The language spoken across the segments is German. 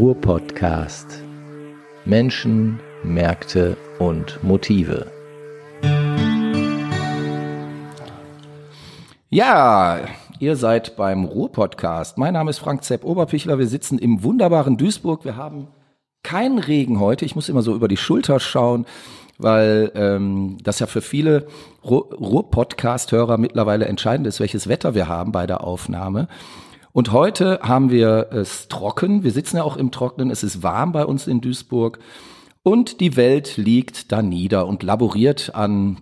Ruhr-Podcast. Menschen, Märkte und Motive. Ja, ihr seid beim Ruhr-Podcast. Mein Name ist Frank Zepp Oberpichler. Wir sitzen im wunderbaren Duisburg. Wir haben keinen Regen heute. Ich muss immer so über die Schulter schauen, weil ähm, das ja für viele Ruhr-Podcast-Hörer mittlerweile entscheidend ist, welches Wetter wir haben bei der Aufnahme. Und heute haben wir es trocken. Wir sitzen ja auch im Trocknen. Es ist warm bei uns in Duisburg. Und die Welt liegt da nieder und laboriert an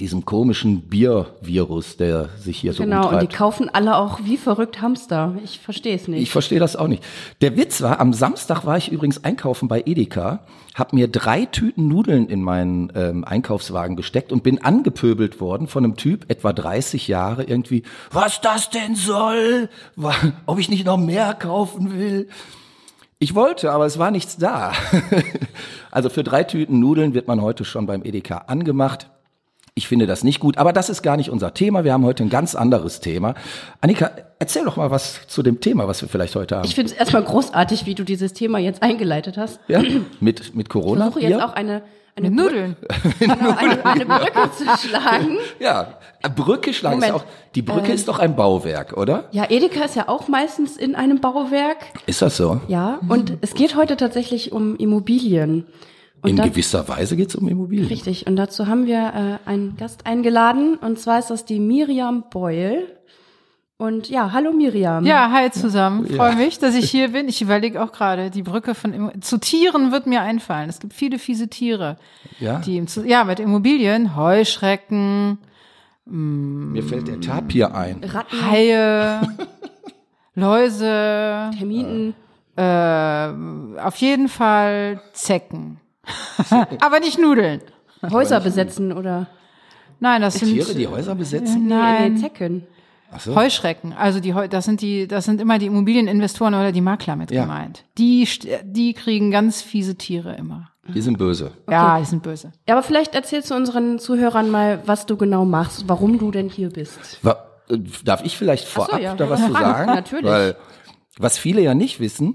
diesem komischen Biervirus, der sich hier so Genau, umtreibt. und die kaufen alle auch wie verrückt Hamster. Ich verstehe es nicht. Ich verstehe das auch nicht. Der Witz war, am Samstag war ich übrigens einkaufen bei Edeka, habe mir drei Tüten Nudeln in meinen ähm, Einkaufswagen gesteckt und bin angepöbelt worden von einem Typ, etwa 30 Jahre, irgendwie, was das denn soll, ob ich nicht noch mehr kaufen will. Ich wollte, aber es war nichts da. also für drei Tüten Nudeln wird man heute schon beim Edeka angemacht. Ich finde das nicht gut, aber das ist gar nicht unser Thema. Wir haben heute ein ganz anderes Thema. Annika, erzähl doch mal was zu dem Thema, was wir vielleicht heute haben. Ich finde es erstmal großartig, wie du dieses Thema jetzt eingeleitet hast. ja, mit, mit Ich Corona. versuche jetzt auch eine, eine, Nudeln. Brücke, genau, eine, eine Brücke zu schlagen. Ja, Brücke schlagen ist Moment. auch, die Brücke ist doch ein Bauwerk, oder? Ja, Edeka ist ja auch meistens in einem Bauwerk. Ist das so? Ja, und es geht heute tatsächlich um Immobilien. Und In da- gewisser Weise geht es um Immobilien. Richtig, und dazu haben wir äh, einen Gast eingeladen, und zwar ist das die Miriam Beul. Und ja, hallo Miriam. Ja, hi zusammen. Freue mich, dass ich hier bin. Ich überlege auch gerade, die Brücke von Immo- zu Tieren wird mir einfallen. Es gibt viele fiese Tiere, Ja, die im Zu- ja mit Immobilien, Heuschrecken, mir fällt der Tapir ein. Ratten, Haie, Läuse, Termiten. äh, auf jeden Fall Zecken. Aber nicht Nudeln. Häuser besetzen oder Nein, das sind Tiere, die Häuser besetzen? nee, Nein. nee, Zecken. Ach so. Heuschrecken. Also die das sind die das sind immer die Immobilieninvestoren oder die Makler mit Ja. gemeint. Die die kriegen ganz fiese Tiere immer. Die sind böse. Ja, die sind böse. Ja, aber vielleicht erzählst du unseren Zuhörern mal, was du genau machst, warum du denn hier bist. Wa- äh, Darf ich vielleicht so, vorab ja. da was zu sagen? natürlich. Weil, was viele ja nicht wissen,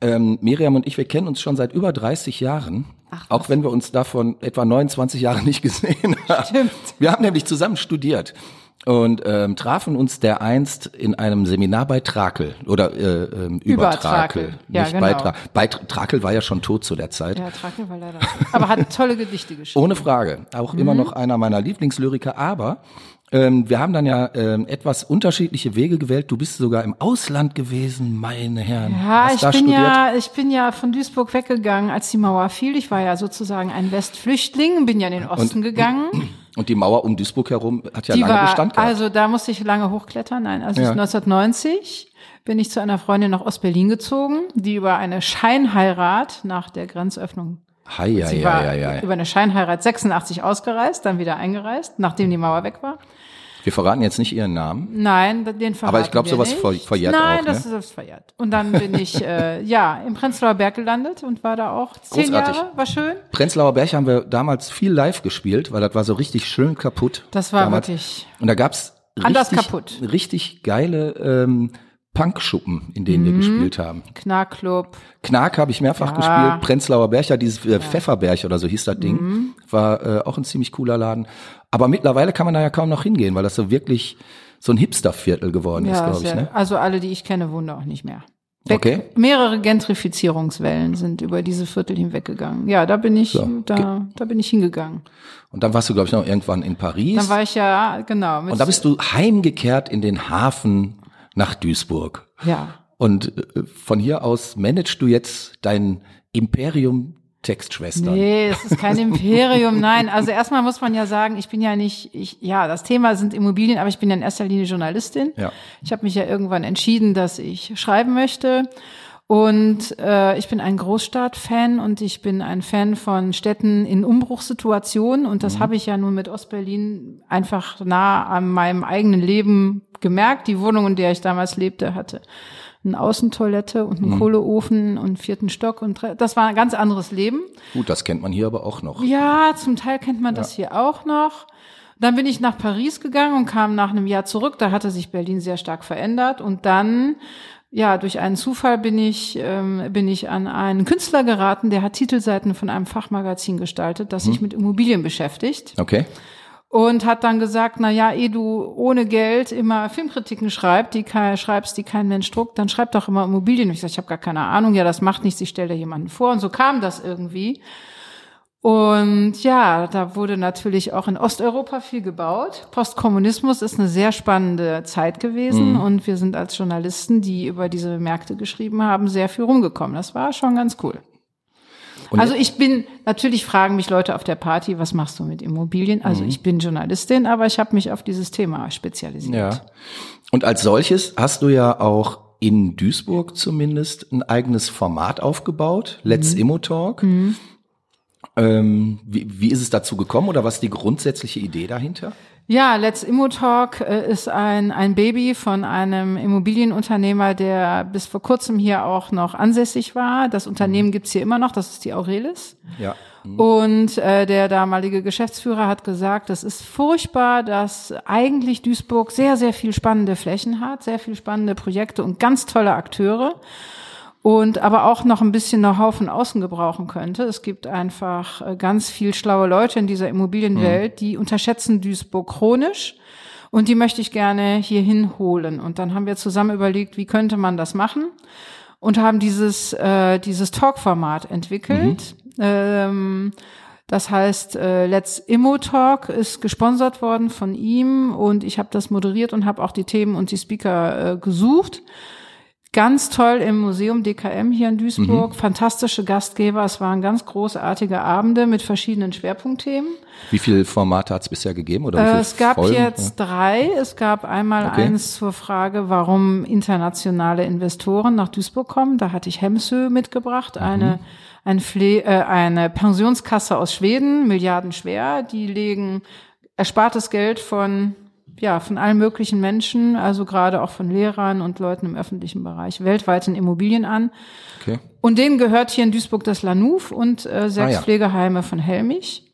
ähm, Miriam und ich, wir kennen uns schon seit über 30 Jahren. Ach, auch wenn wir uns davon etwa 29 Jahre nicht gesehen haben. Stimmt. Wir haben nämlich zusammen studiert und ähm, trafen uns dereinst in einem Seminar bei Trakel oder äh, ähm, über, Über Trakel. Trakel. Ja, nicht genau. bei, Tra bei Tra- Trakel war ja schon tot zu der Zeit. Ja, Trakel war leider. Aber hat tolle Gedichte geschrieben. Ohne Frage. Auch immer Mhm. noch einer meiner Lieblingslyriker. Aber ähm, wir haben dann ja ähm, etwas unterschiedliche Wege gewählt. Du bist sogar im Ausland gewesen, meine Herren. Ja, Hast ich bin studiert? ja, ich bin ja von Duisburg weggegangen, als die Mauer fiel. Ich war ja sozusagen ein Westflüchtling, bin ja in den Osten gegangen. Und die Mauer um Duisburg herum hat ja Die lange war, Bestand gehabt. also da musste ich lange hochklettern. Nein, also Ja. 1990 bin ich zu einer Freundin nach Ostberlin gezogen, die über eine Scheinheirat nach der Grenzöffnung Hei, hei, Sie war hei, hei. über eine Scheinheirat 86 ausgereist, dann wieder eingereist, nachdem die Mauer weg war. Wir verraten jetzt nicht ihren Namen. Nein, den verraten Aber ich glaub, wir sowas nicht. ver- verjährt Nein, auch, das ne? ist verjährt. Und dann bin ich äh, ja im Prenzlauer Berg gelandet und war da auch zehn Großartig. Jahre. War schön. Prenzlauer Berg haben wir damals viel live gespielt, weil das war so richtig schön kaputt. Das war damals. wirklich Und da gab's Anders richtig, kaputt. richtig geile ähm, Punkschuppen, in denen wir Mhm. gespielt haben. Knarkclub. Knark habe ich mehrfach Ja. gespielt. Prenzlauer ja, dieses äh, Pfefferberg oder so hieß das Ding. Mhm. War äh, auch ein ziemlich cooler Laden. Aber mittlerweile kann man da ja kaum noch hingehen, weil das so wirklich so ein Hipsterviertel geworden ist, Ja, glaube ich. Ne? also alle, die ich kenne, wohnen da auch nicht mehr. Weg. Okay. Mehrere Gentrifizierungswellen sind über diese Viertel hinweggegangen. Ja, da bin ich, So. da, da bin ich hingegangen. Und dann warst du, glaube ich, noch irgendwann in Paris. Dann war ich ja, genau. Und da bist du heimgekehrt in den Hafen nach Duisburg. ja. Und äh, von hier aus managst du jetzt dein Imperium Textschwestern. Nee, es ist kein Imperium, nein. Also erstmal muss man ja sagen, ich bin ja nicht, ich, ja, das Thema sind Immobilien, aber ich bin ja in erster Linie Journalistin. Ja. Ich habe mich ja irgendwann entschieden, dass ich schreiben möchte. Und äh, ich bin ein Großstadt-Fan und ich bin ein Fan von Städten in Umbruchssituationen. Und das habe ich ja nun mit Ostberlin einfach nah an meinem eigenen Leben gemerkt. Die Wohnung, in der ich damals lebte, hatte eine Außentoilette und einen Kohleofen und einen vierten Stock. Und das war ein ganz anderes Leben. Gut, das kennt man hier aber auch noch. Ja, zum Teil kennt man das hier auch noch. Dann bin ich nach Paris gegangen und kam nach einem Jahr zurück. Da hatte sich Berlin sehr stark verändert. Und dann ja, durch einen Zufall bin ich, ähm, bin ich an einen Künstler geraten, der hat Titelseiten von einem Fachmagazin gestaltet, das sich mit Immobilien beschäftigt. Okay. Und hat dann gesagt, na ja, eh du ohne Geld immer Filmkritiken schreibst, die kein, schreibst, die kein Mensch druckt, dann schreib doch immer Immobilien. Und ich sag, ich habe gar keine Ahnung, ja, das macht nichts, ich stelle da jemanden vor. Und so kam das irgendwie. Und ja, da wurde natürlich auch in Osteuropa viel gebaut. Postkommunismus ist eine sehr spannende Zeit gewesen Mhm. und wir sind als Journalisten, die über diese Märkte geschrieben haben, sehr viel rumgekommen. Das war schon ganz cool. Und also ich bin, natürlich fragen mich Leute auf der Party, was machst du mit Immobilien? Also Mhm. ich bin Journalistin, aber ich habe mich auf dieses Thema spezialisiert. Ja. Und als solches hast du ja auch in Duisburg zumindest ein eigenes Format aufgebaut, Let's Mhm. Immo Talk. Ähm, wie, wie ist es dazu gekommen oder was ist die grundsätzliche Idee dahinter? Ja, Let's Immo Talk äh, ist ein, ein Baby von einem Immobilienunternehmer, der bis vor kurzem hier auch noch ansässig war. Das Unternehmen gibt's hier immer noch, das ist die Aurelis. Ja. Und äh, der damalige Geschäftsführer hat gesagt, es ist furchtbar, dass eigentlich Duisburg sehr, sehr viel spannende Flächen hat, sehr viel spannende Projekte und ganz tolle Akteure und aber auch noch ein bisschen Know-how von außen gebrauchen könnte. Es gibt einfach äh, ganz viel schlaue Leute in dieser Immobilienwelt, die unterschätzen Duisburg chronisch. Und die möchte ich gerne hier hinholen. Und dann haben wir zusammen überlegt, wie könnte man das machen? Und haben dieses, äh, dieses Talk-Format entwickelt. Ähm, das heißt, äh, Let's Immo Talk ist gesponsert worden von ihm und ich habe das moderiert und habe auch die Themen und die Speaker äh, gesucht. Ganz toll im Museum DKM hier in Duisburg. Fantastische Gastgeber. Es waren ganz großartige Abende mit verschiedenen Schwerpunktthemen. Wie viele Formate hat es bisher gegeben? Oder wie Äh, es gab Folgen? jetzt drei. Es gab einmal Okay. eins zur Frage, warum internationale Investoren nach Duisburg kommen. Da hatte ich Hemsö mitgebracht, Mhm. eine, ein Pfle äh, eine Pensionskasse aus Schweden, milliardenschwer. Die legen erspartes Geld von ja, von allen möglichen Menschen, also gerade auch von Lehrern und Leuten im öffentlichen Bereich, weltweit in Immobilien an. Okay. Und denen gehört hier in Duisburg das Lanuf und äh, sechs Ah, ja. Pflegeheime von Helmich.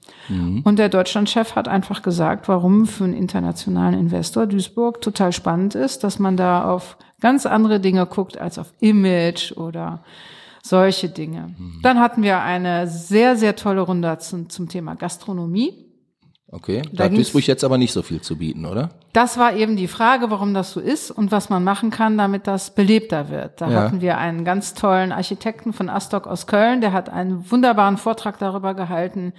Und der Deutschlandchef hat einfach gesagt, warum für einen internationalen Investor Duisburg total spannend ist, dass man da auf ganz andere Dinge guckt als auf Image oder solche Dinge. Dann hatten wir eine sehr, sehr tolle Runde zum, zum Thema Gastronomie. Okay. Da, Da hat Duisburg jetzt aber nicht so viel zu bieten, oder? Das war eben die Frage, warum das so ist und was man machen kann, damit das belebter wird. Da Ja. hatten wir einen ganz tollen Architekten von Astock aus Köln, der hat einen wunderbaren Vortrag darüber gehalten,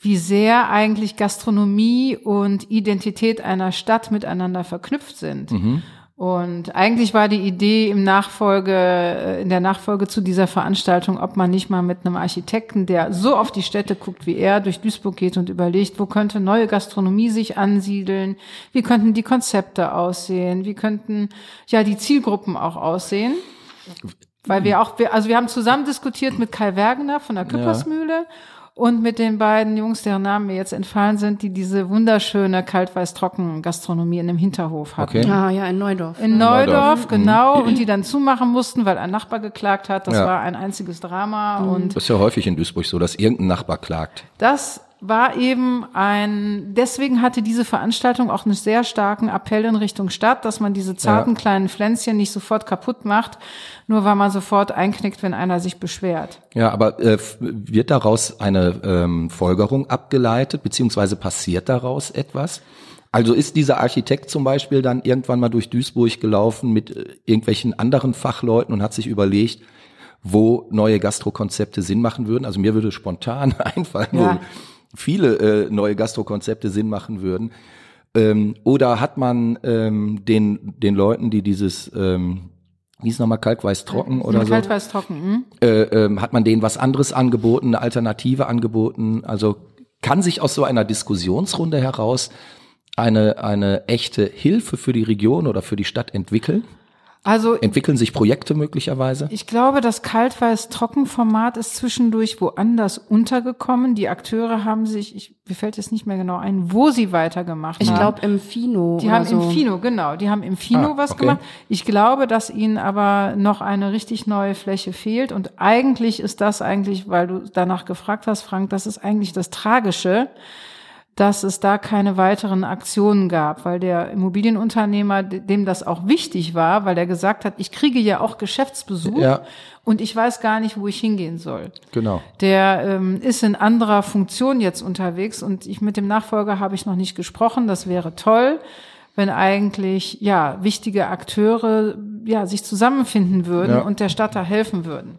wie sehr eigentlich Gastronomie und Identität einer Stadt miteinander verknüpft sind. Und eigentlich war die Idee im Nachfolge, äh, in der Nachfolge zu dieser Veranstaltung, ob man nicht mal mit einem Architekten, der so auf die Städte guckt wie er, durch Duisburg geht und überlegt, wo könnte neue Gastronomie sich ansiedeln, wie könnten die Konzepte aussehen, wie könnten ja die Zielgruppen auch aussehen. Weil wir auch, also wir haben zusammen diskutiert mit Kai Wergener von der Küppersmühle und mit den beiden Jungs, deren Namen mir jetzt entfallen sind, die diese wunderschöne Kalt-Weiß-Trocken-Gastronomie in einem Hinterhof hatten. Okay. Ah, ja, in Neudorf. In Neudorf, Neudorf, genau, und die dann zumachen mussten, weil ein Nachbar geklagt hat. Das Ja. war ein einziges Drama und Das ist ja häufig in Duisburg so, dass irgendein Nachbar klagt. das war eben ein, deswegen hatte diese Veranstaltung auch einen sehr starken Appell in Richtung Stadt, dass man diese zarten Ja. kleinen Pflänzchen nicht sofort kaputt macht, nur weil man sofort einknickt, wenn einer sich beschwert. Ja, aber äh, wird daraus eine ähm, Folgerung abgeleitet, beziehungsweise passiert daraus etwas? Also ist dieser Architekt zum Beispiel dann irgendwann mal durch Duisburg gelaufen mit äh, irgendwelchen anderen Fachleuten und hat sich überlegt, wo neue Gastrokonzepte Sinn machen würden? Also mir würde spontan einfallen, Ja. wo viele äh, neue Gastrokonzepte Sinn machen würden. Ähm, oder hat man ähm, den, den Leuten, die dieses, ähm, wie ist nochmal, kalkweiß trocken oder so? Kaltweiß trocken. Hm? äh, ähm, hat man denen was anderes angeboten, eine Alternative angeboten? Also kann sich aus so einer Diskussionsrunde heraus eine, eine echte Hilfe für die Region oder für die Stadt entwickeln? Also Entwickeln sich Projekte möglicherweise? Ich glaube, das Kaltweiß-Trockenformat ist zwischendurch woanders untergekommen. Die Akteure haben sich, ich, mir fällt jetzt nicht mehr genau ein, wo sie weitergemacht Ich haben. glaube im Fino. Die oder haben so. im Fino, genau, die haben im Fino Ah, was okay. gemacht. Ich glaube, dass ihnen aber noch eine richtig neue Fläche fehlt. Und eigentlich ist das eigentlich, weil du danach gefragt hast, Frank, das ist eigentlich das Tragische. Dass es da keine weiteren Aktionen gab, weil der Immobilienunternehmer, dem das auch wichtig war, weil er gesagt hat, ich kriege ja auch Geschäftsbesuch Ja. und ich weiß gar nicht, wo ich hingehen soll. Genau. Der ähm, ist in anderer Funktion jetzt unterwegs und ich mit dem Nachfolger habe ich noch nicht gesprochen. Das wäre toll, wenn eigentlich ja wichtige Akteure ja sich zusammenfinden würden Ja. und der Stadt da helfen würden.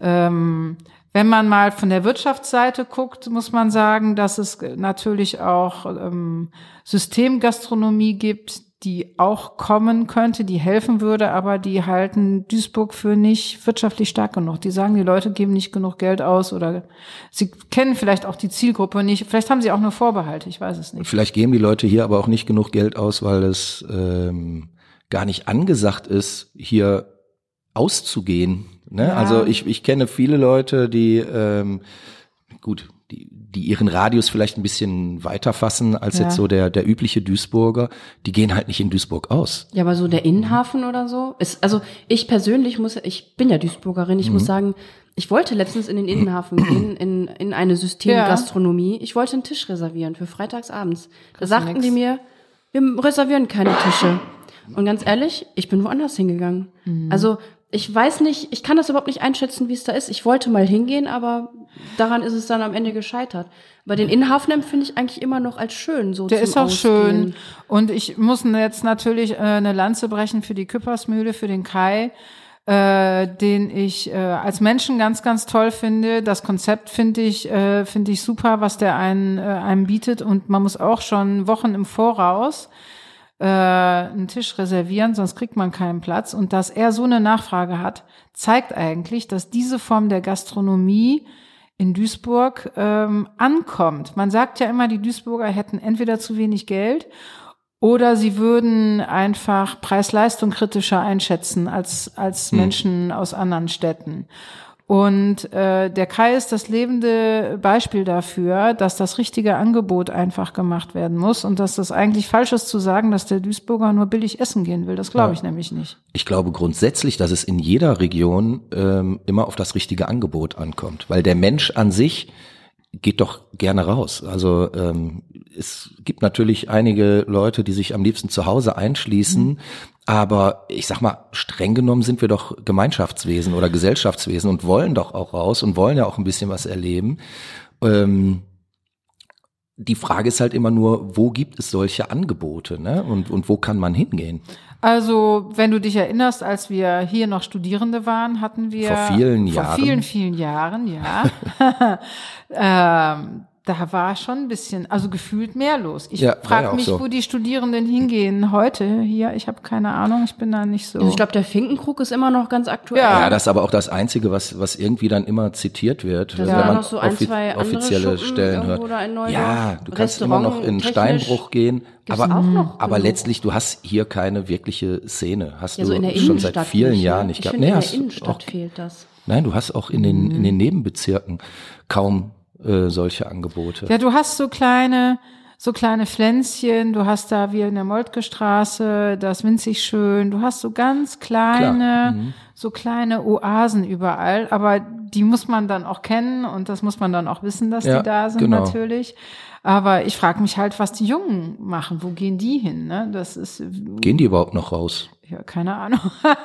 Ähm, wenn man mal von der Wirtschaftsseite guckt, muss man sagen, dass es natürlich auch ähm, Systemgastronomie gibt, die auch kommen könnte, die helfen würde, aber die halten Duisburg für nicht wirtschaftlich stark genug. Die sagen, die Leute geben nicht genug Geld aus oder sie kennen vielleicht auch die Zielgruppe nicht. Vielleicht haben sie auch nur Vorbehalte, ich weiß es nicht. Vielleicht geben die Leute hier aber auch nicht genug Geld aus, weil es ähm, gar nicht angesagt ist, hier auszugehen. Ne? Ja. Also ich, ich kenne viele Leute, die ähm, gut, die, die ihren Radius vielleicht ein bisschen weiter fassen als Ja. jetzt so der, der übliche Duisburger. Die gehen halt nicht in Duisburg aus. Ja, aber so der Innenhafen oder so ist, also ich persönlich muss, ich bin ja Duisburgerin, ich muss sagen, ich wollte letztens in den Innenhafen gehen, in, in eine Systemgastronomie. Ich wollte einen Tisch reservieren für freitagsabends. Da sagten nix. die mir, wir reservieren keine Tische. Und ganz ehrlich, ich bin woanders hingegangen. Also ich weiß nicht, ich kann das überhaupt nicht einschätzen, wie es da ist. Ich wollte mal hingehen, aber daran ist es dann am Ende gescheitert. Bei den Innenhafen empfinde ich eigentlich immer noch als schön, so Der ist auch Ausgehen. schön. Und ich muss jetzt natürlich äh, eine Lanze brechen für die Küppersmühle, für den Kai, äh, den ich äh, als Menschen ganz, ganz toll finde. Das Konzept finde ich, äh, finde ich super, was der einen, äh, einem bietet. Und man muss auch schon Wochen im Voraus äh, einen Tisch reservieren, sonst kriegt man keinen Platz. Und dass er so eine Nachfrage hat, zeigt eigentlich, dass diese Form der Gastronomie in Duisburg ähm, ankommt. Man sagt ja immer, die Duisburger hätten entweder zu wenig Geld oder sie würden einfach Preis-Leistung kritischer einschätzen als, als Menschen aus anderen Städten. Und äh, der Kai ist das lebende Beispiel dafür, dass das richtige Angebot einfach gemacht werden muss und dass das eigentlich falsch ist zu sagen, dass der Duisburger nur billig essen gehen will. Das glaube ich nämlich nicht. Ich glaube grundsätzlich, dass es in jeder Region ähm, immer auf das richtige Angebot ankommt, weil der Mensch an sich geht doch gerne raus. Also ähm, es gibt natürlich einige Leute, die sich am liebsten zu Hause einschließen, aber ich sag mal, streng genommen sind wir doch Gemeinschaftswesen oder Gesellschaftswesen und wollen doch auch raus und wollen ja auch ein bisschen was erleben. Ähm, die Frage ist halt immer nur, wo gibt es solche Angebote, ne? Und, und wo kann man hingehen? Also, wenn du dich erinnerst, als wir hier noch Studierende waren, hatten wir Vor vielen vor Jahren. vielen, vielen Jahren, ja. ähm, da war schon ein bisschen, also gefühlt mehr los. Ich Ja, frage mich, so. wo die Studierenden hingehen heute hier. Ich habe keine Ahnung, ich bin da nicht so. Also ich glaube, der Finkenkrug ist immer noch ganz aktuell. Ja. Ja, das ist aber auch das Einzige, was, was irgendwie dann immer zitiert wird, Da wenn man noch so ein, offi zwei offizielle Schuppen Stellen hört. Ja, du kannst immer noch in Steinbruch gehen, aber, auch noch aber genug. letztlich, du hast hier keine wirkliche Szene. Hast Ja, so du in der schon seit vielen nicht, Jahren ne? nicht Ich gehabt. finde, Nee, in der hast Innenstadt auch, fehlt das. nein, du hast auch in den, in den Nebenbezirken kaum äh, solche Angebote. Ja, du hast so kleine, so kleine Pflänzchen, du hast da wie in der Moltke Straße, das winzig schön, du hast so ganz kleine, Mhm. so kleine Oasen überall, aber die muss man dann auch kennen und das muss man dann auch wissen, dass Ja, die da sind genau. natürlich. Aber ich frage mich halt, was die Jungen machen, wo gehen die hin? Ne? Das ist Gehen die überhaupt noch raus? ja keine Ahnung.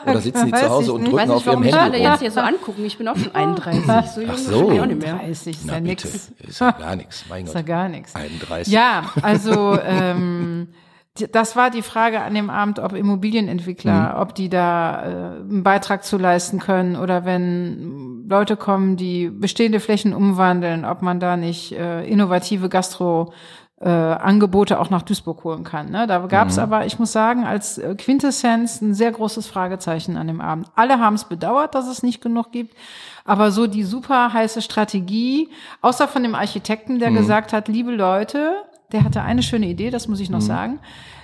Oder sitzen die zu Hause ich und. Ich weiß drücken nicht, auf ihrem warum mich alle Handy jetzt hier so angucken. Ich bin auch schon 31. So jung Ach bin so. ich auch nicht mehr. 30 ist Na ja nix. ist ja gar nichts, mein Ist ja Gott. gar nichts. 31. Ja, also ähm, das war die Frage an dem Abend, ob Immobilienentwickler, ob die da äh, einen Beitrag zu leisten können oder wenn Leute kommen, die bestehende Flächen umwandeln, ob man da nicht äh, innovative Gastro äh, Angebote auch nach Duisburg holen kann. Ne? Da gab es aber, ich muss sagen, als äh, Quintessenz ein sehr großes Fragezeichen an dem Abend. Alle haben es bedauert, dass es nicht genug gibt, aber so die super heiße Strategie, außer von dem Architekten, der gesagt hat, liebe Leute, der hatte eine schöne Idee, das muss ich noch sagen.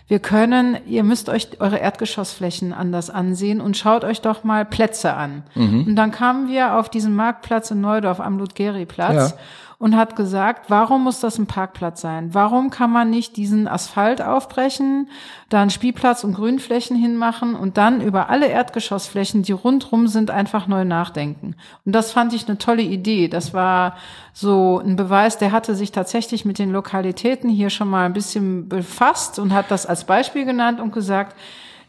Wir können, ihr müsst euch eure Erdgeschossflächen anders ansehen und schaut euch doch mal Plätze an. Und dann kamen wir auf diesen Marktplatz in Neudorf am Ludgeri-Platz. Ja. Und hat gesagt, warum muss das ein Parkplatz sein? Warum kann man nicht diesen Asphalt aufbrechen, da einen Spielplatz und Grünflächen hinmachen und dann über alle Erdgeschossflächen, die rundrum sind, einfach neu nachdenken? Und das fand ich eine tolle Idee. Das war so ein Beweis, der hatte sich tatsächlich mit den Lokalitäten hier schon mal ein bisschen befasst und hat das als Beispiel genannt und gesagt,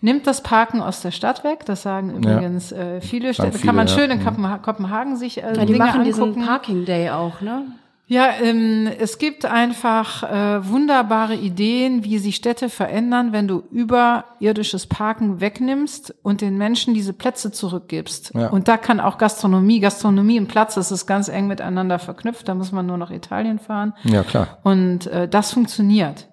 nimmt das Parken aus der Stadt weg. Das sagen übrigens äh, viele Städte. viele, Kann man ja. schön in Mhm. Kopenhagen, Kopenhagen sich äh, Ja, die Dinge machen diesen angucken. Parking Day auch, ne? Ja, ähm, es gibt einfach äh, wunderbare Ideen, wie sich Städte verändern, wenn du überirdisches Parken wegnimmst und den Menschen diese Plätze zurückgibst. Ja. Und da kann auch Gastronomie, Gastronomie und Platz, das ist ganz eng miteinander verknüpft. Da muss man nur nach Italien fahren. Ja, klar. Und äh, das funktioniert.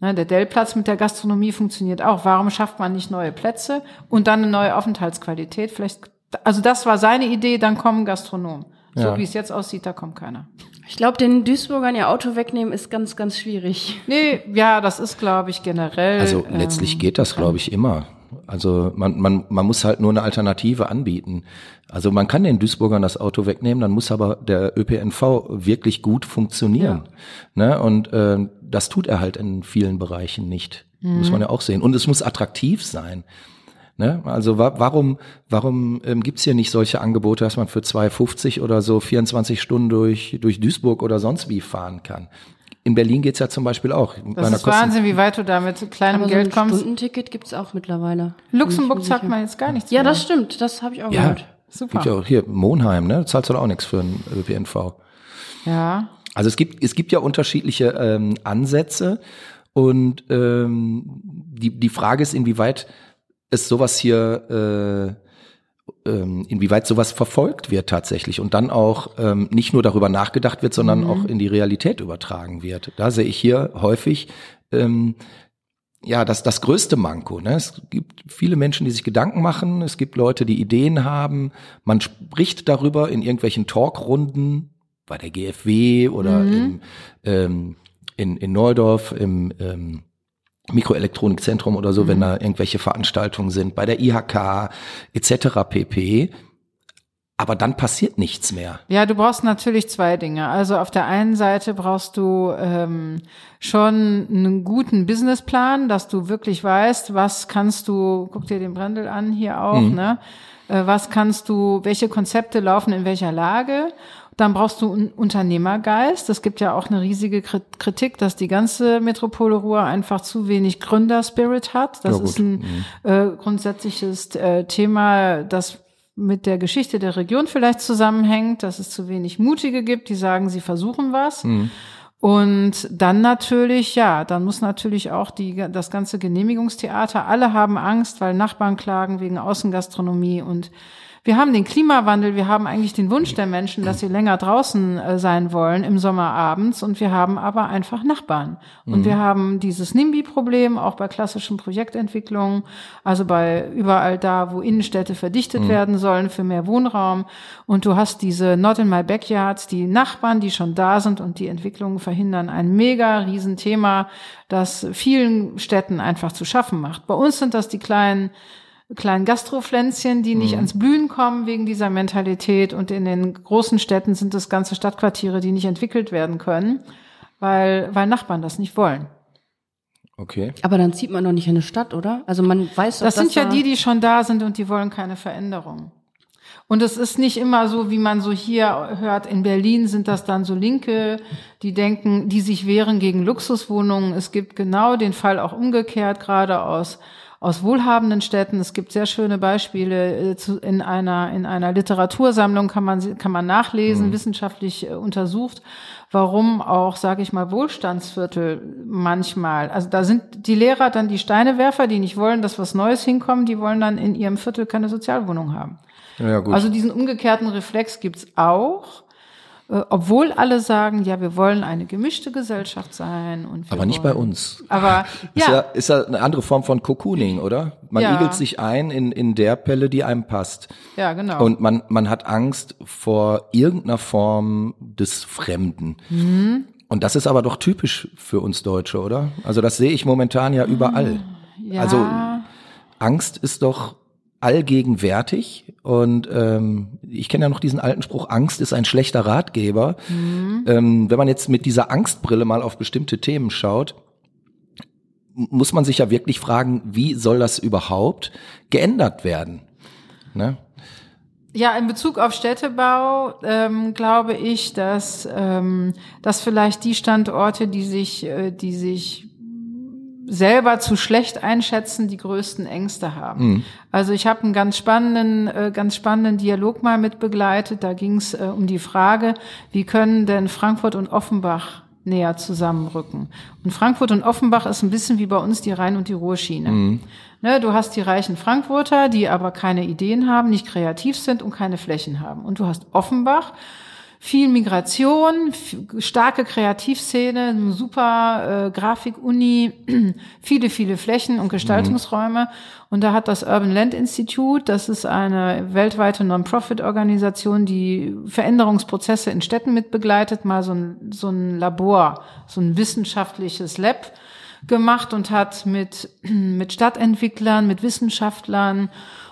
Ne, der Dellplatz mit der Gastronomie funktioniert auch. Warum schafft man nicht neue Plätze und dann eine neue Aufenthaltsqualität? Vielleicht, also das war seine Idee, dann kommen Gastronomen. So Ja. wie es jetzt aussieht, da kommt keiner. Ich glaube, den Duisburgern ihr Auto wegnehmen ist ganz, ganz schwierig. Nee, ja, das ist, glaube ich, generell. Also ähm, letztlich geht das, glaube ich, immer. Also man, man, man muss halt nur eine Alternative anbieten. Also man kann den Duisburgern das Auto wegnehmen, dann muss aber der ÖPNV wirklich gut funktionieren. Ne? Und äh, das tut er halt in vielen Bereichen nicht. Muss man ja auch sehen. Und es muss attraktiv sein. Ne? Also wa warum, warum ähm, gibt's hier nicht solche Angebote, dass man für 2,50 oder so 24 Stunden durch, durch Duisburg oder sonst wie fahren kann? In Berlin geht's ja zum Beispiel auch. Das ist Kosten- Wahnsinn, wie weit du da mit kleinem Aber so Geld ein kommst. Stundenticket gibt's auch mittlerweile. Luxemburg zahlt man jetzt gar nichts Ja, mehr. das stimmt. Das habe ich auch Ja, gehört. Super. Gibt ja auch hier Monheim, ne? Da zahlst du doch auch nichts für einen ÖPNV. Ja. Also es gibt, es gibt ja unterschiedliche ähm, Ansätze und ähm, die, die Frage ist, inwieweit es sowas hier, äh, ähm, inwieweit sowas verfolgt wird tatsächlich und dann auch ähm, nicht nur darüber nachgedacht wird, sondern auch in die Realität übertragen wird. Da sehe ich hier häufig ähm, ja, das das größte Manko. Ne? Es gibt viele Menschen, die sich Gedanken machen. Es gibt Leute, die Ideen haben. Man spricht darüber in irgendwelchen Talkrunden bei der GFW oder im, ähm, in, in Neudorf im ähm, Mikroelektronikzentrum oder so, wenn da irgendwelche Veranstaltungen sind, bei der IHK etc. pp. Aber dann passiert nichts mehr. Ja, du brauchst natürlich zwei Dinge. Also auf der einen Seite brauchst du ähm, schon einen guten Businessplan, dass du wirklich weißt, was kannst du, guck dir den Brandel an hier auch, ne? Äh, was kannst du, welche Konzepte laufen in welcher Lage? Dann brauchst du einen Unternehmergeist. Es gibt ja auch eine riesige Krit- Kritik, dass die ganze Metropole Ruhr einfach zu wenig Gründerspirit hat. Das Ja, ist ein äh, grundsätzliches äh, Thema, das mit der Geschichte der Region vielleicht zusammenhängt, dass es zu wenig Mutige gibt, die sagen, sie versuchen was. Und dann natürlich, ja, dann muss natürlich auch die, das ganze Genehmigungstheater, alle haben Angst, weil Nachbarn klagen wegen Außengastronomie und wir haben den Klimawandel, wir haben eigentlich den Wunsch der Menschen, dass sie länger draußen äh, sein wollen im Sommer abends und wir haben aber einfach Nachbarn. Und wir haben dieses NIMBY-Problem auch bei klassischen Projektentwicklungen, also bei überall da, wo Innenstädte verdichtet werden sollen für mehr Wohnraum. Und du hast diese Not in my backyards, die Nachbarn, die schon da sind und die Entwicklungen verhindern. Ein mega Riesenthema, das vielen Städten einfach zu schaffen macht. Bei uns sind das die kleinen kleinen Gastropflänzchen, die nicht ans Blühen kommen wegen dieser Mentalität. Und in den großen Städten sind es ganze Stadtquartiere, die nicht entwickelt werden können, weil, weil Nachbarn das nicht wollen. Okay. Aber dann zieht man doch nicht in eine Stadt, oder? Also man weiß doch, Das sind ja da- die, die schon da sind und die wollen keine Veränderung. Und es ist nicht immer so, wie man so hier hört, in Berlin sind das dann so Linke, die denken, die sich wehren gegen Luxuswohnungen. Es gibt genau den Fall auch umgekehrt, gerade aus, aus wohlhabenden Städten. Es gibt sehr schöne Beispiele äh, in einer, in einer Literatursammlung kann man, kann man nachlesen, wissenschaftlich äh, untersucht, warum auch, sage ich mal, Wohlstandsviertel manchmal, also da sind die Lehrer dann die Steinewerfer, die nicht wollen, dass was Neues hinkommt, die wollen dann in ihrem Viertel keine Sozialwohnung haben. Ja, gut. Also diesen umgekehrten Reflex gibt's auch, äh, obwohl alle sagen, ja, wir wollen eine gemischte Gesellschaft sein. Und aber nicht bei wollen- uns. Aber Ist ja, ja, ist ja eine andere Form von Cocooning, oder? Man Ja. igelt sich ein in, in der Pelle, die einem passt. ja, genau. Und man, man hat Angst vor irgendeiner Form des Fremden. Mhm. Und das ist aber doch typisch für uns Deutsche, oder? Also das sehe ich momentan ja überall. ja, Also Angst ist doch allgegenwärtig und ähm, ich kenne ja noch diesen alten Spruch, Angst ist ein schlechter Ratgeber. Ähm, wenn man jetzt mit dieser Angstbrille mal auf bestimmte Themen schaut, muss man sich ja wirklich fragen, wie soll das überhaupt geändert werden? Ne? Ja, in Bezug auf Städtebau ähm, glaube ich, dass, ähm, dass vielleicht die Standorte, die sich, äh, die sich selber zu schlecht einschätzen, die größten Ängste haben. Also ich habe einen ganz spannenden, äh, ganz spannenden Dialog mal mit begleitet. Da ging es äh, um die Frage, wie können denn Frankfurt und Offenbach näher zusammenrücken. Und Frankfurt und Offenbach ist ein bisschen wie bei uns die Rhein- und die Ruhrschiene. Ne, du hast die reichen Frankfurter, die aber keine Ideen haben, nicht kreativ sind und keine Flächen haben. Und du hast Offenbach, viel Migration, starke Kreativszene, super äh, Grafik-Uni, viele, viele Flächen und Gestaltungsräume. Und da hat das Urban Land Institute, das ist eine weltweite Non-Profit-Organisation, die Veränderungsprozesse in Städten mitbegleitet, mal so ein, so ein Labor, so ein wissenschaftliches Lab gemacht und hat mit, mit Stadtentwicklern, mit Wissenschaftlern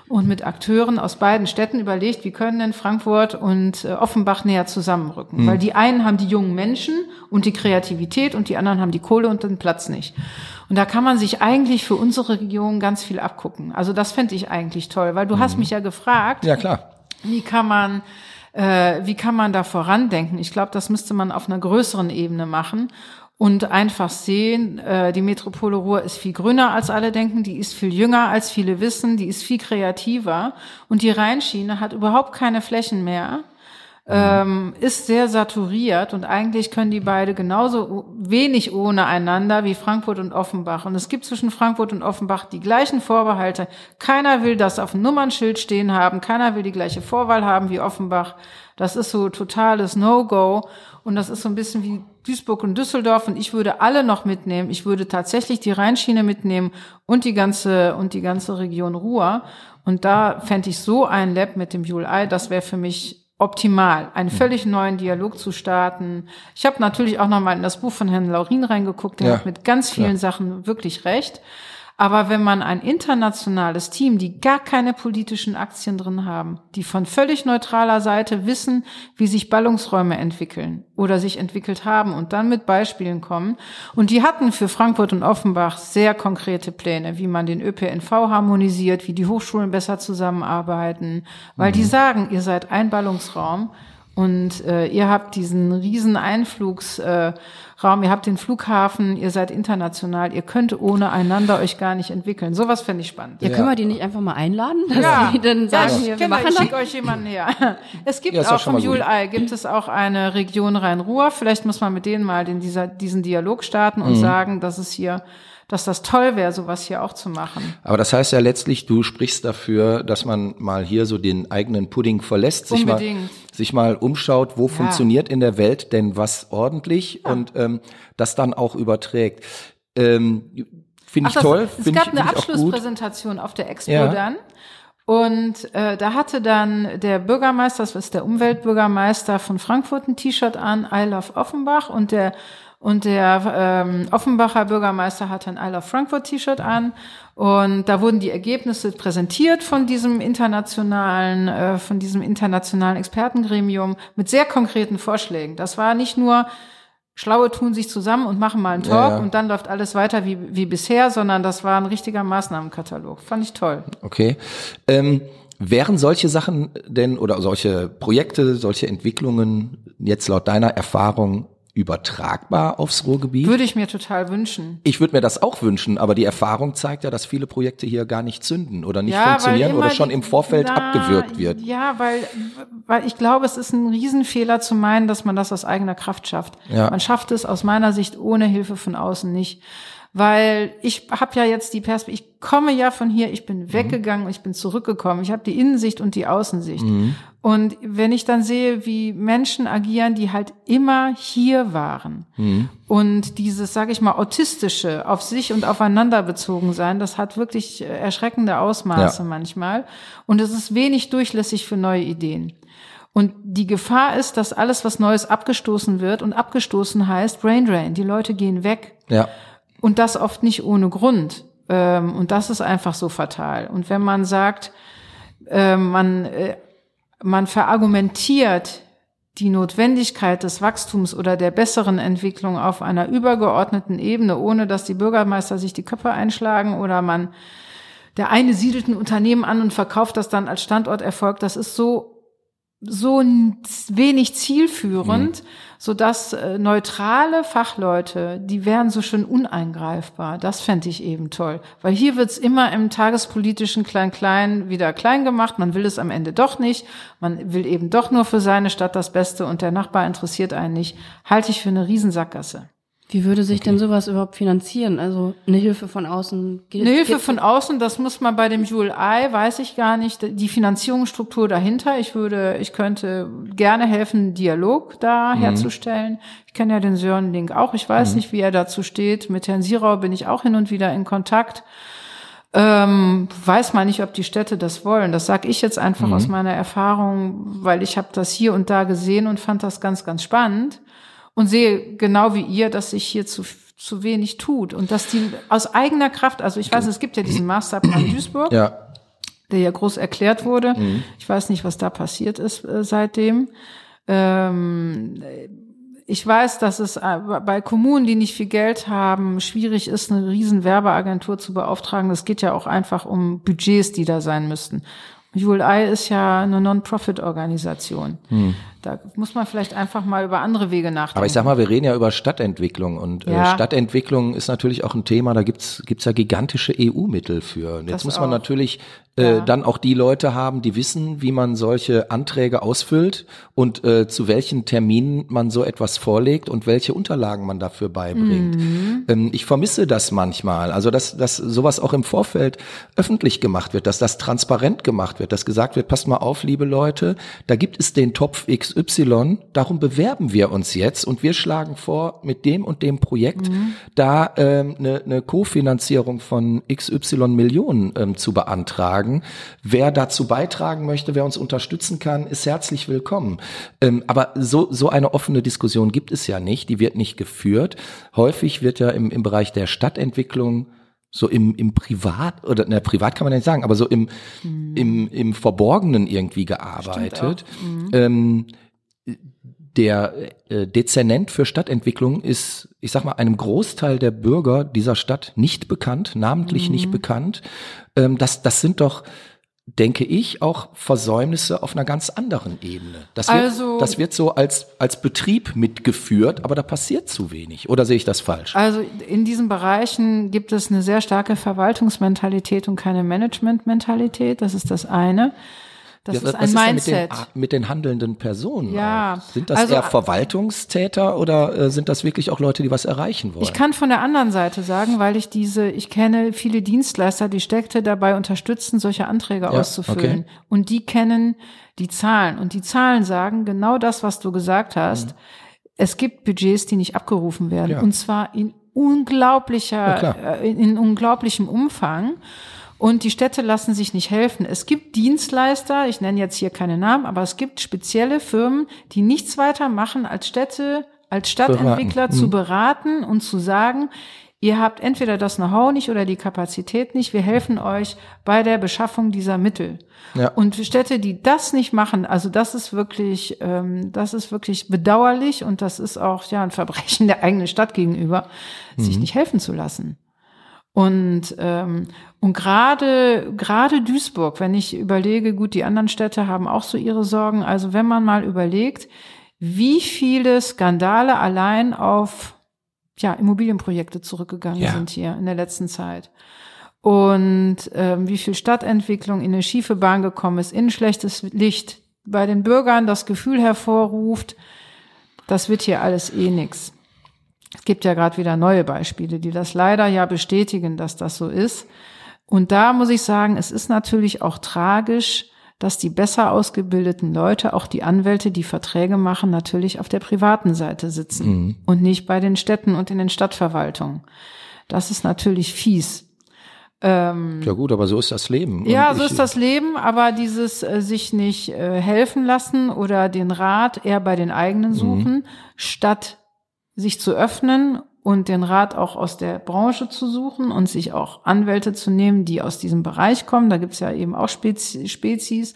und mit Akteuren aus beiden Städten überlegt, wie können denn Frankfurt und äh, Offenbach näher zusammenrücken. Weil die einen haben die jungen Menschen und die Kreativität und die anderen haben die Kohle und den Platz nicht. Und da kann man sich eigentlich für unsere Region ganz viel abgucken. Also das fände ich eigentlich toll, weil du hast mich ja gefragt, Ja, klar. wie kann man äh, wie kann man da vorandenken? Ich glaube, das müsste man auf einer größeren Ebene machen und einfach sehen, äh, die Metropole Ruhr ist viel grüner als alle denken, die ist viel jünger als viele wissen, die ist viel kreativer und die Rheinschiene hat überhaupt keine Flächen mehr. Ähm, ist sehr saturiert und eigentlich können die beide genauso wenig ohne einander wie Frankfurt und Offenbach. Und es gibt zwischen Frankfurt und Offenbach die gleichen Vorbehalte. Keiner will das auf dem Nummernschild stehen haben, keiner will die gleiche Vorwahl haben wie Offenbach. Das ist so totales No-Go. Und das ist so ein bisschen wie Duisburg und Düsseldorf. Und ich würde alle noch mitnehmen. Ich würde tatsächlich die Rheinschiene mitnehmen und die ganze, und die ganze Region Ruhr. Und da fände ich so ein Lab mit dem UI, das wäre für mich optimal, einen völlig neuen Dialog zu starten. Ich habe natürlich auch noch mal in das Buch von Herrn Laurin reingeguckt, der Ja, hat mit ganz vielen Sachen wirklich recht. Aber wenn man ein internationales Team, die gar keine politischen Aktien drin haben, die von völlig neutraler Seite wissen, wie sich Ballungsräume entwickeln oder sich entwickelt haben und dann mit Beispielen kommen. Und die hatten für Frankfurt und Offenbach sehr konkrete Pläne, wie man den ÖPNV harmonisiert, wie die Hochschulen besser zusammenarbeiten, weil die sagen, ihr seid ein Ballungsraum und äh, ihr habt diesen riesen Einflugsraum, äh, Raum, ihr habt den Flughafen, ihr seid international, ihr könnt ohne einander euch gar nicht entwickeln. Sowas fände ich spannend. Ja, können wir die nicht einfach mal einladen, dass Ja, die dann sagen, ja, hier, wir genau, machen ich das? schicke euch jemanden her. Es gibt Ja, auch schon vom. Julei, gibt es auch eine Region Rhein-Ruhr. Vielleicht muss man mit denen mal den, dieser, diesen Dialog starten Mhm. und sagen, dass es hier, dass das toll wäre, sowas hier auch zu machen. Aber das heißt ja letztlich, du sprichst dafür, dass man mal hier so den eigenen Pudding verlässt, sich mal, Unbedingt. Sich mal umschaut, wo funktioniert in der Welt denn was ordentlich und ähm, das dann auch überträgt. Ähm, Finde ich Ach, das, toll, Es ich, gab eine ich gut. Abschlusspräsentation auf der Expo Ja. dann. Und äh, da hatte dann der Bürgermeister, das ist der Umweltbürgermeister von Frankfurt, ein T-Shirt an, I love Offenbach. Und der und der ähm, Offenbacher Bürgermeister hatte ein I love Frankfurt T-Shirt an. Und da wurden die Ergebnisse präsentiert von diesem internationalen, äh, von diesem internationalen Expertengremium mit sehr konkreten Vorschlägen. Das war nicht nur Schlaue tun sich zusammen und machen mal einen Talk Ja, ja. und dann läuft alles weiter wie, wie bisher, sondern das war ein richtiger Maßnahmenkatalog. Fand ich toll. Okay. Ähm, wären solche Sachen denn oder solche Projekte, solche Entwicklungen jetzt laut deiner Erfahrung übertragbar aufs Ruhrgebiet? Würde ich mir total wünschen. Ich würde mir das auch wünschen, aber die Erfahrung zeigt ja, dass viele Projekte hier gar nicht zünden oder nicht ja, funktionieren oder schon die- im Vorfeld Na, abgewürgt wird. Ja, weil, weil ich glaube, es ist ein Riesenfehler zu meinen, dass man das aus eigener Kraft schafft. Ja. Man schafft es aus meiner Sicht ohne Hilfe von außen nicht. Weil ich habe ja jetzt die Perspektive, ich komme ja von hier, ich Mhm. bin weggegangen und ich bin zurückgekommen. Ich habe die Innensicht und die Außensicht. Mhm. Und wenn ich dann sehe, wie Menschen agieren, die halt immer hier waren Mhm. und dieses, sage ich mal, autistische, auf sich und aufeinander bezogen sein, das hat wirklich äh, erschreckende Ausmaße Ja. manchmal. Und es ist wenig durchlässig für neue Ideen. Und die Gefahr ist, dass alles, was Neues abgestoßen wird und abgestoßen heißt Brain Drain. Die Leute gehen weg. Ja. Und das oft nicht ohne Grund. Ähm, und das ist einfach so fatal. Und wenn man sagt, äh, man, äh, man verargumentiert die Notwendigkeit des Wachstums oder der besseren Entwicklung auf einer übergeordneten Ebene, ohne dass die Bürgermeister sich die Köpfe einschlagen oder man der eine siedelt ein Unternehmen an und verkauft das dann als Standorterfolg, das ist so so wenig zielführend, mhm. so dass äh, neutrale Fachleute, die wären so schön uneingreifbar. Das fände ich eben toll, weil hier wird's immer im tagespolitischen Klein-Klein wieder klein gemacht. Man will es am Ende doch nicht. Man will eben doch nur für seine Stadt das Beste und der Nachbar interessiert einen nicht. Halte ich für eine Riesensackgasse. Wie würde sich okay. denn sowas überhaupt finanzieren? Also eine Hilfe von außen? Geht, eine Hilfe von außen, das muss man bei dem Jewel Eye, weiß ich gar nicht, die Finanzierungsstruktur dahinter. Ich würde, ich könnte gerne helfen, Dialog da mhm. herzustellen. Ich kenne ja den Sören Link auch. Ich weiß mhm. nicht, wie er dazu steht. Mit Herrn Sirau bin ich auch hin und wieder in Kontakt. Ähm, weiß man nicht, ob die Städte das wollen. Das sage ich jetzt einfach mhm. aus meiner Erfahrung, weil ich habe das hier und da gesehen und fand das ganz, ganz spannend und sehe genau wie ihr, dass sich hier zu, zu wenig tut und dass die aus eigener Kraft, also ich weiß, es gibt ja diesen Masterplan Duisburg, ja. der ja groß erklärt wurde. Mhm. Ich weiß nicht, was da passiert ist äh, seitdem. Ähm, ich weiß, dass es äh, bei Kommunen, die nicht viel Geld haben, schwierig ist, eine riesen Werbeagentur zu beauftragen. Es geht ja auch einfach um Budgets, die da sein müssten. ULI ist ja eine Non-Profit-Organisation. Hm. Da muss man vielleicht einfach mal über andere Wege nachdenken. Aber ich sag mal, wir reden ja über Stadtentwicklung und äh, ja. äh, Stadtentwicklung ist natürlich auch ein Thema, da gibt's gibt's ja gigantische EU-Mittel für. Und jetzt das muss man auch. natürlich äh, ja. dann auch die Leute haben, die wissen, wie man solche Anträge ausfüllt und äh, zu welchen Terminen man so etwas vorlegt und welche Unterlagen man dafür beibringt. Mhm. Ähm, ich vermisse das manchmal, also dass, dass sowas auch im Vorfeld öffentlich gemacht wird, dass das transparent gemacht wird, dass gesagt wird, passt mal auf, liebe Leute, da gibt es den Topf X XY, darum bewerben wir uns jetzt und wir schlagen vor, mit dem und dem Projekt mhm. da ähm, eine, eine Kofinanzierung von XY Millionen ähm, zu beantragen. Wer dazu beitragen möchte, wer uns unterstützen kann, ist herzlich willkommen. Ähm, aber so, so eine offene Diskussion gibt es ja nicht, die wird nicht geführt. Häufig wird ja im, im Bereich der Stadtentwicklung so im, im Privat, oder na, privat kann man nicht sagen, aber so im, mhm. im, im Verborgenen irgendwie gearbeitet. Mhm. Ähm, der äh, Dezernent für Stadtentwicklung ist, ich sag mal, einem Großteil der Bürger dieser Stadt nicht bekannt, namentlich mhm. nicht bekannt. Ähm, das, das sind doch, denke ich, auch Versäumnisse auf einer ganz anderen Ebene. Das wird, also, das wird so als, als Betrieb mitgeführt, aber da passiert zu wenig. Oder sehe ich das falsch? Also in diesen Bereichen gibt es eine sehr starke Verwaltungsmentalität und keine Managementmentalität. Das ist das eine. Das ja, ist ein Mindset. Ist mit, den, mit den handelnden Personen. Ja. Auch? Sind das also, eher Verwaltungstäter oder äh, sind das wirklich auch Leute, die was erreichen wollen? Ich kann von der anderen Seite sagen, weil ich diese, ich kenne viele Dienstleister, die Städte dabei unterstützen, solche Anträge ja, auszufüllen. Okay. Und die kennen die Zahlen. Und die Zahlen sagen genau das, was du gesagt hast. Mhm. Es gibt Budgets, die nicht abgerufen werden. Ja. Und zwar in unglaublicher, äh, in, in unglaublichem Umfang. Und die Städte lassen sich nicht helfen. Es gibt Dienstleister, ich nenne jetzt hier keine Namen, aber es gibt spezielle Firmen, die nichts weiter machen, als Städte, als Stadtentwickler beraten. zu mhm. beraten und zu sagen, ihr habt entweder das Know-how nicht oder die Kapazität nicht, wir helfen euch bei der Beschaffung dieser Mittel. Ja. Und Städte, die das nicht machen, also das ist wirklich, ähm, das ist wirklich bedauerlich und das ist auch ja ein Verbrechen der eigenen Stadt gegenüber, mhm. sich nicht helfen zu lassen. Und, ähm, und gerade, gerade Duisburg, wenn ich überlege, gut, die anderen Städte haben auch so ihre Sorgen. Also wenn man mal überlegt, wie viele Skandale allein auf ja, Immobilienprojekte zurückgegangen ja. sind hier in der letzten Zeit. Und ähm, wie viel Stadtentwicklung in eine schiefe Bahn gekommen ist, in schlechtes Licht, bei den Bürgern das Gefühl hervorruft, das wird hier alles eh nix. Es gibt ja gerade wieder neue Beispiele, die das leider ja bestätigen, dass das so ist. Und da muss ich sagen, es ist natürlich auch tragisch, dass die besser ausgebildeten Leute, auch die Anwälte, die Verträge machen, natürlich auf der privaten Seite sitzen mhm. und nicht bei den Städten und in den Stadtverwaltungen. Das ist natürlich fies. Ähm, ja gut, aber so ist das Leben. Ja, so ist das Leben, aber dieses äh, sich nicht äh, helfen lassen oder den Rat eher bei den eigenen mhm. suchen, mhm. statt sich zu öffnen und den Rat auch aus der Branche zu suchen und sich auch Anwälte zu nehmen, die aus diesem Bereich kommen. Da gibt's ja eben auch Spezies.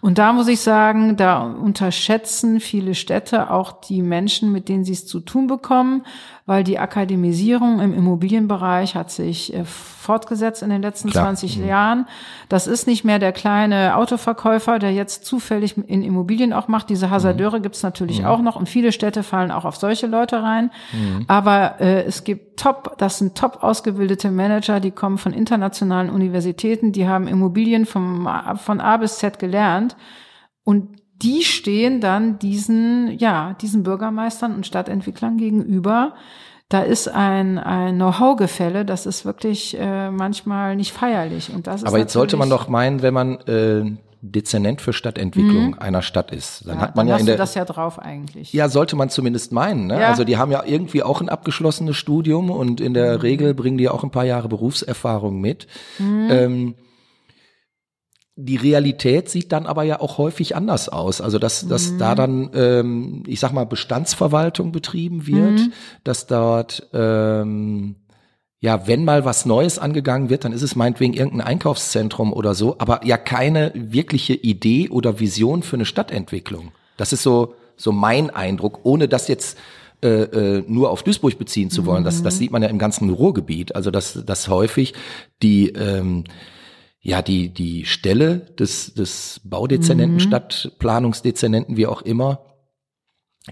Und da muss ich sagen, da unterschätzen viele Städte auch die Menschen, mit denen sie es zu tun bekommen weil die Akademisierung im Immobilienbereich hat sich äh, fortgesetzt in den letzten Klar. 20 mhm. Jahren. Das ist nicht mehr der kleine Autoverkäufer, der jetzt zufällig in Immobilien auch macht. Diese Hasardeure mhm. gibt's natürlich mhm. auch noch und viele Städte fallen auch auf solche Leute rein. Mhm. Aber äh, es gibt top, das sind top ausgebildete Manager, die kommen von internationalen Universitäten, die haben Immobilien vom, von A bis Z gelernt. Und die stehen dann diesen, ja, diesen Bürgermeistern und Stadtentwicklern gegenüber. Da ist ein, ein Know-how-Gefälle, das ist wirklich äh, manchmal nicht feierlich. Und das ist Aber jetzt sollte man doch meinen, wenn man äh, Dezernent für Stadtentwicklung mhm. einer Stadt ist, dann ja, hat man dann ja in der das ja drauf eigentlich. Ja, sollte man zumindest meinen. Ne? Ja. Also die haben ja irgendwie auch ein abgeschlossenes Studium und in der mhm. Regel bringen die auch ein paar Jahre Berufserfahrung mit. Mhm. Ähm, die Realität sieht dann aber ja auch häufig anders aus. Also dass, dass mhm. da dann, ähm, ich sag mal, Bestandsverwaltung betrieben wird, mhm. dass dort ähm, ja, wenn mal was Neues angegangen wird, dann ist es meinetwegen irgendein Einkaufszentrum oder so, aber ja keine wirkliche Idee oder Vision für eine Stadtentwicklung. Das ist so, so mein Eindruck, ohne das jetzt äh, äh, nur auf Duisburg beziehen zu wollen. Mhm. Das, das mhm. sieht man ja im ganzen Ruhrgebiet. Also dass, dass häufig die ähm, ja, die, die Stelle des, des Baudezernenten, mhm. Stadtplanungsdezernenten, wie auch immer,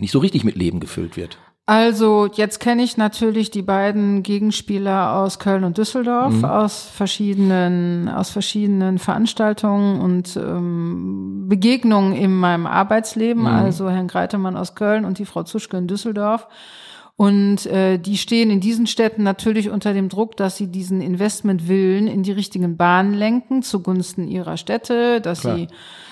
nicht so richtig mit Leben gefüllt wird. Also jetzt kenne ich natürlich die beiden Gegenspieler aus Köln und Düsseldorf mhm. aus verschiedenen aus verschiedenen Veranstaltungen und ähm, Begegnungen in meinem Arbeitsleben. Mhm. Also Herrn Greitemann aus Köln und die Frau Zuschke in Düsseldorf. Und äh, die stehen in diesen Städten natürlich unter dem Druck, dass sie diesen Investmentwillen in die richtigen Bahnen lenken zugunsten ihrer Städte, dass Klar. sie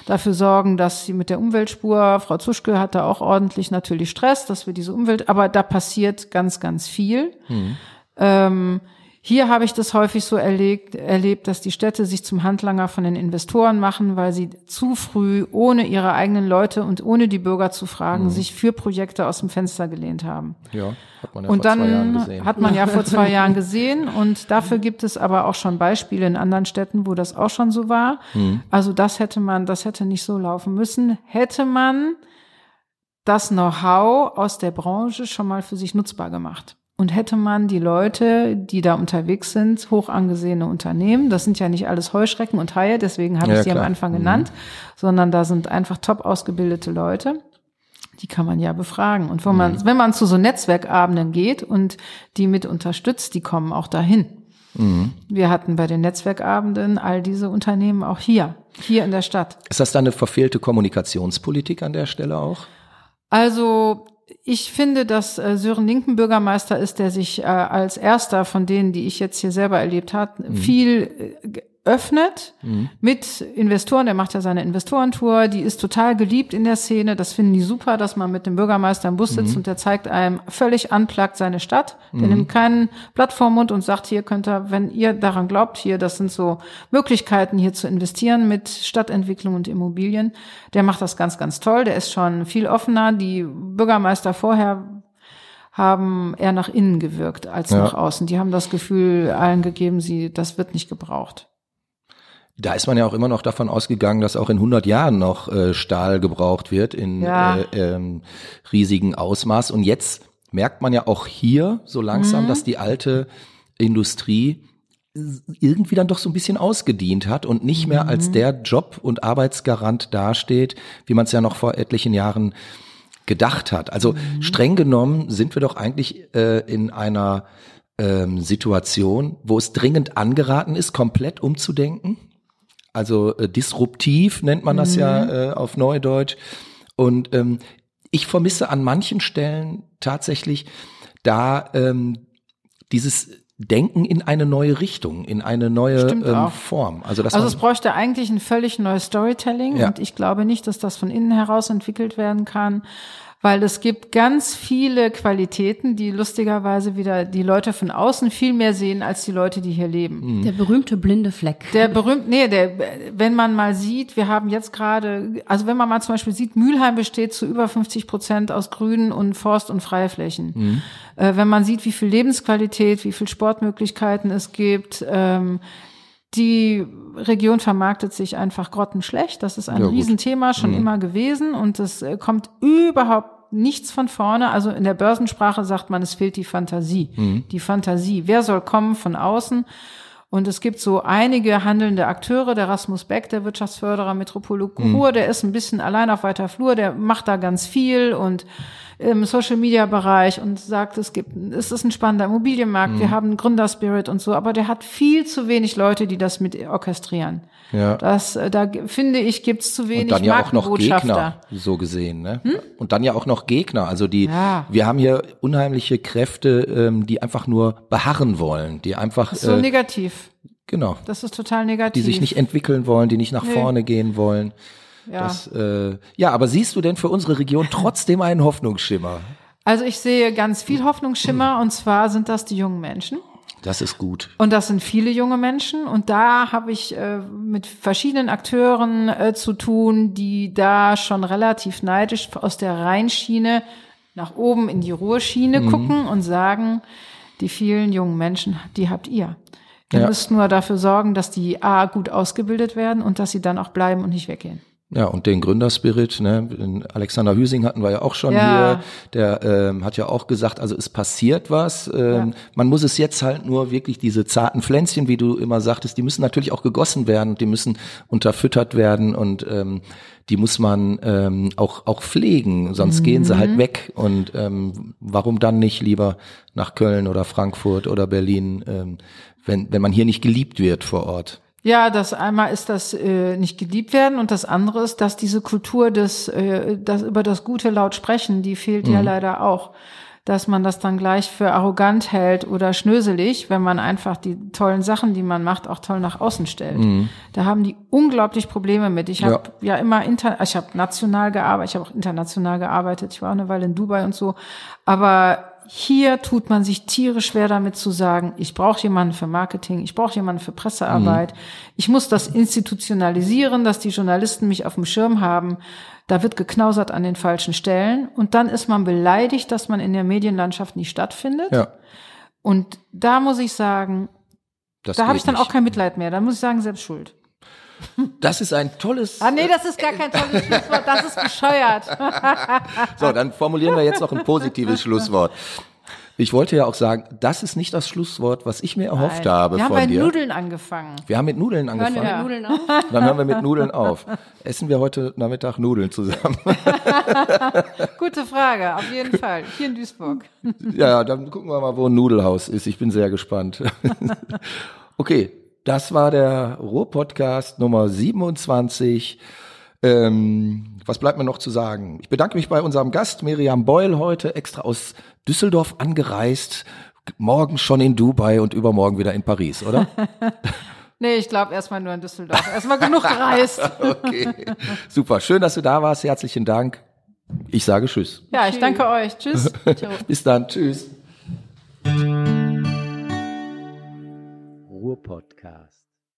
dafür sorgen, dass sie mit der Umweltspur, Frau Zuschke hat da auch ordentlich natürlich Stress, dass wir diese Umwelt, aber da passiert ganz, ganz viel. Mhm. Ähm, hier habe ich das häufig so erlebt, erlebt, dass die Städte sich zum Handlanger von den Investoren machen, weil sie zu früh, ohne ihre eigenen Leute und ohne die Bürger zu fragen, mhm. sich für Projekte aus dem Fenster gelehnt haben. Ja, hat man ja und vor dann zwei Jahren gesehen. hat man ja vor zwei Jahren gesehen und dafür gibt es aber auch schon Beispiele in anderen Städten, wo das auch schon so war. Mhm. Also das hätte man, das hätte nicht so laufen müssen. Hätte man das Know-how aus der Branche schon mal für sich nutzbar gemacht. Und hätte man die Leute, die da unterwegs sind, hoch angesehene Unternehmen, das sind ja nicht alles Heuschrecken und Haie, deswegen habe ja, ich sie klar. am Anfang genannt, mhm. sondern da sind einfach top ausgebildete Leute. Die kann man ja befragen. Und wenn man, mhm. wenn man zu so Netzwerkabenden geht und die mit unterstützt, die kommen auch dahin. Mhm. Wir hatten bei den Netzwerkabenden all diese Unternehmen auch hier, hier in der Stadt. Ist das dann eine verfehlte Kommunikationspolitik an der Stelle auch? Also ich finde, dass äh, Sören Linken Bürgermeister ist, der sich äh, als erster von denen, die ich jetzt hier selber erlebt habe, mhm. viel äh, öffnet mhm. mit Investoren. Der macht ja seine Investorentour. Die ist total geliebt in der Szene. Das finden die super, dass man mit dem Bürgermeister im Bus sitzt mhm. und der zeigt einem völlig unplugged seine Stadt. Der mhm. nimmt keinen Blatt vorm Mund und sagt, hier könnt ihr, wenn ihr daran glaubt, hier, das sind so Möglichkeiten, hier zu investieren mit Stadtentwicklung und Immobilien. Der macht das ganz, ganz toll. Der ist schon viel offener. Die Bürgermeister vorher haben eher nach innen gewirkt als ja. nach außen. Die haben das Gefühl allen gegeben, sie, das wird nicht gebraucht. Da ist man ja auch immer noch davon ausgegangen, dass auch in 100 Jahren noch äh, Stahl gebraucht wird in ja. äh, ähm, riesigen Ausmaß. Und jetzt merkt man ja auch hier so langsam, mhm. dass die alte Industrie irgendwie dann doch so ein bisschen ausgedient hat und nicht mehr mhm. als der Job- und Arbeitsgarant dasteht, wie man es ja noch vor etlichen Jahren gedacht hat. Also mhm. streng genommen sind wir doch eigentlich äh, in einer ähm, Situation, wo es dringend angeraten ist, komplett umzudenken also äh, disruptiv nennt man das mhm. ja äh, auf Neudeutsch. Und ähm, ich vermisse an manchen Stellen tatsächlich da ähm, dieses Denken in eine neue Richtung, in eine neue ähm, Form. Also, also es bräuchte eigentlich ein völlig neues Storytelling ja. und ich glaube nicht, dass das von innen heraus entwickelt werden kann. Weil es gibt ganz viele Qualitäten, die lustigerweise wieder die Leute von außen viel mehr sehen als die Leute, die hier leben. Der berühmte blinde Fleck. Der berühmt, nee, der, wenn man mal sieht, wir haben jetzt gerade, also wenn man mal zum Beispiel sieht, Mülheim besteht zu über 50 Prozent aus Grünen und Forst- und Freiflächen. Äh, wenn man sieht, wie viel Lebensqualität, wie viel Sportmöglichkeiten es gibt, ähm, die Region vermarktet sich einfach grottenschlecht. Das ist ein Ja. Riesenthema schon immer gewesen und es äh, kommt überhaupt nichts von vorne. Also in der Börsensprache sagt man, es fehlt die Fantasie. Die Fantasie. Wer soll kommen von außen? Und es gibt so einige handelnde Akteure, der Rasmus Beck, der Wirtschaftsförderer Metropole Ruhr, der ist ein bisschen allein auf weiter Flur, der macht da ganz viel und im Social Media Bereich und sagt, es gibt, es ist ein spannender Immobilienmarkt, wir haben Gründerspirit und so, aber der hat viel zu wenig Leute, die das mit orchestrieren. Ja. Das, äh, da finde ich, gibt's zu Und wenig dann ja auch noch. Gegner, so gesehen, ne? Und dann ja auch noch Gegner. Also die, Ja. wir haben hier unheimliche Kräfte, ähm, die einfach nur beharren wollen, die einfach, So äh, negativ. genau, Das ist total negativ. die sich nicht entwickeln wollen, die nicht nach vorne gehen wollen. Ja. Das, äh, ja, aber siehst du denn für unsere Region trotzdem einen Hoffnungsschimmer? Also ich sehe ganz viel Hoffnungsschimmer und zwar sind das die jungen Menschen. Das ist gut. Und das sind viele junge Menschen. Und da habe ich äh, mit verschiedenen Akteuren äh, zu tun, die da schon relativ neidisch aus der Rheinschiene nach oben in die Ruhrschiene gucken und sagen, die vielen jungen Menschen, die habt ihr. Ihr Ja. müsst nur dafür sorgen, dass die A gut ausgebildet werden und dass sie dann auch bleiben und nicht weggehen. Ja, und den Gründerspirit, ne, den Alexander Hüsing hatten wir ja auch schon Ja. hier, der ähm, hat ja auch gesagt, also es passiert was. Ähm, Man muss es jetzt halt nur wirklich diese zarten Pflänzchen, wie du immer sagtest, die müssen natürlich auch gegossen werden, die müssen unterfüttert werden und ähm, die muss man ähm, auch auch pflegen, sonst gehen sie Mhm. halt weg. Und ähm, warum dann nicht lieber nach Köln oder Frankfurt oder Berlin, ähm, wenn wenn man hier nicht geliebt wird vor Ort? Ja, das einmal ist das äh, nicht geliebt werden und das andere ist, dass diese Kultur des, äh, das über das Gute laut sprechen, die fehlt ja leider auch. Dass man das dann gleich für arrogant hält oder schnöselig, wenn man einfach die tollen Sachen, die man macht, auch toll nach außen stellt. Da haben die unglaublich Probleme mit. Ich habe ja. immer inter, ich habe national gearbeitet, ich habe auch international gearbeitet. Ich war auch eine Weile in Dubai und so, aber hier tut man sich tierisch schwer damit zu sagen, ich brauche jemanden für Marketing, ich brauche jemanden für Pressearbeit, ich muss das institutionalisieren, dass die Journalisten mich auf dem Schirm haben. Da wird geknausert an den falschen Stellen und dann ist man beleidigt, dass man in der Medienlandschaft nicht stattfindet. Ja, Und da muss ich sagen, das da habe ich dann nicht. auch kein Mitleid mehr. Da muss ich sagen, selbst schuld. Das ist ein tolles. Ah nee, das ist gar kein tolles Schlusswort, das ist bescheuert. So, dann formulieren wir jetzt noch ein positives Schlusswort. Ich wollte ja auch sagen, das ist nicht das Schlusswort, was ich mir erhofft habe Wir haben von bei dir. Nudeln angefangen. Wir haben mit Nudeln Hören wir angefangen. mit Nudeln auf? Dann hören wir mit Nudeln auf. Essen wir heute Nachmittag Nudeln zusammen? Gute Frage, auf jeden Fall. Hier in Duisburg. ja, dann gucken wir mal, wo ein Nudelhaus ist. Ich bin sehr gespannt. okay, das war der Ruhr-Podcast Nummer 27. Ähm, was bleibt mir noch zu sagen? Ich bedanke mich bei unserem Gast Miriam Beul heute extra aus Düsseldorf angereist. Morgen schon in Dubai und übermorgen wieder in Paris, oder? Nee, ich glaube erstmal nur in Düsseldorf. Erstmal genug gereist. Okay, super. Schön, dass du da warst. Herzlichen Dank. Ich sage Tschüss. Ja, ich danke euch. Tschüss. Bis dann. Tschüss. Ruhr-Podcast.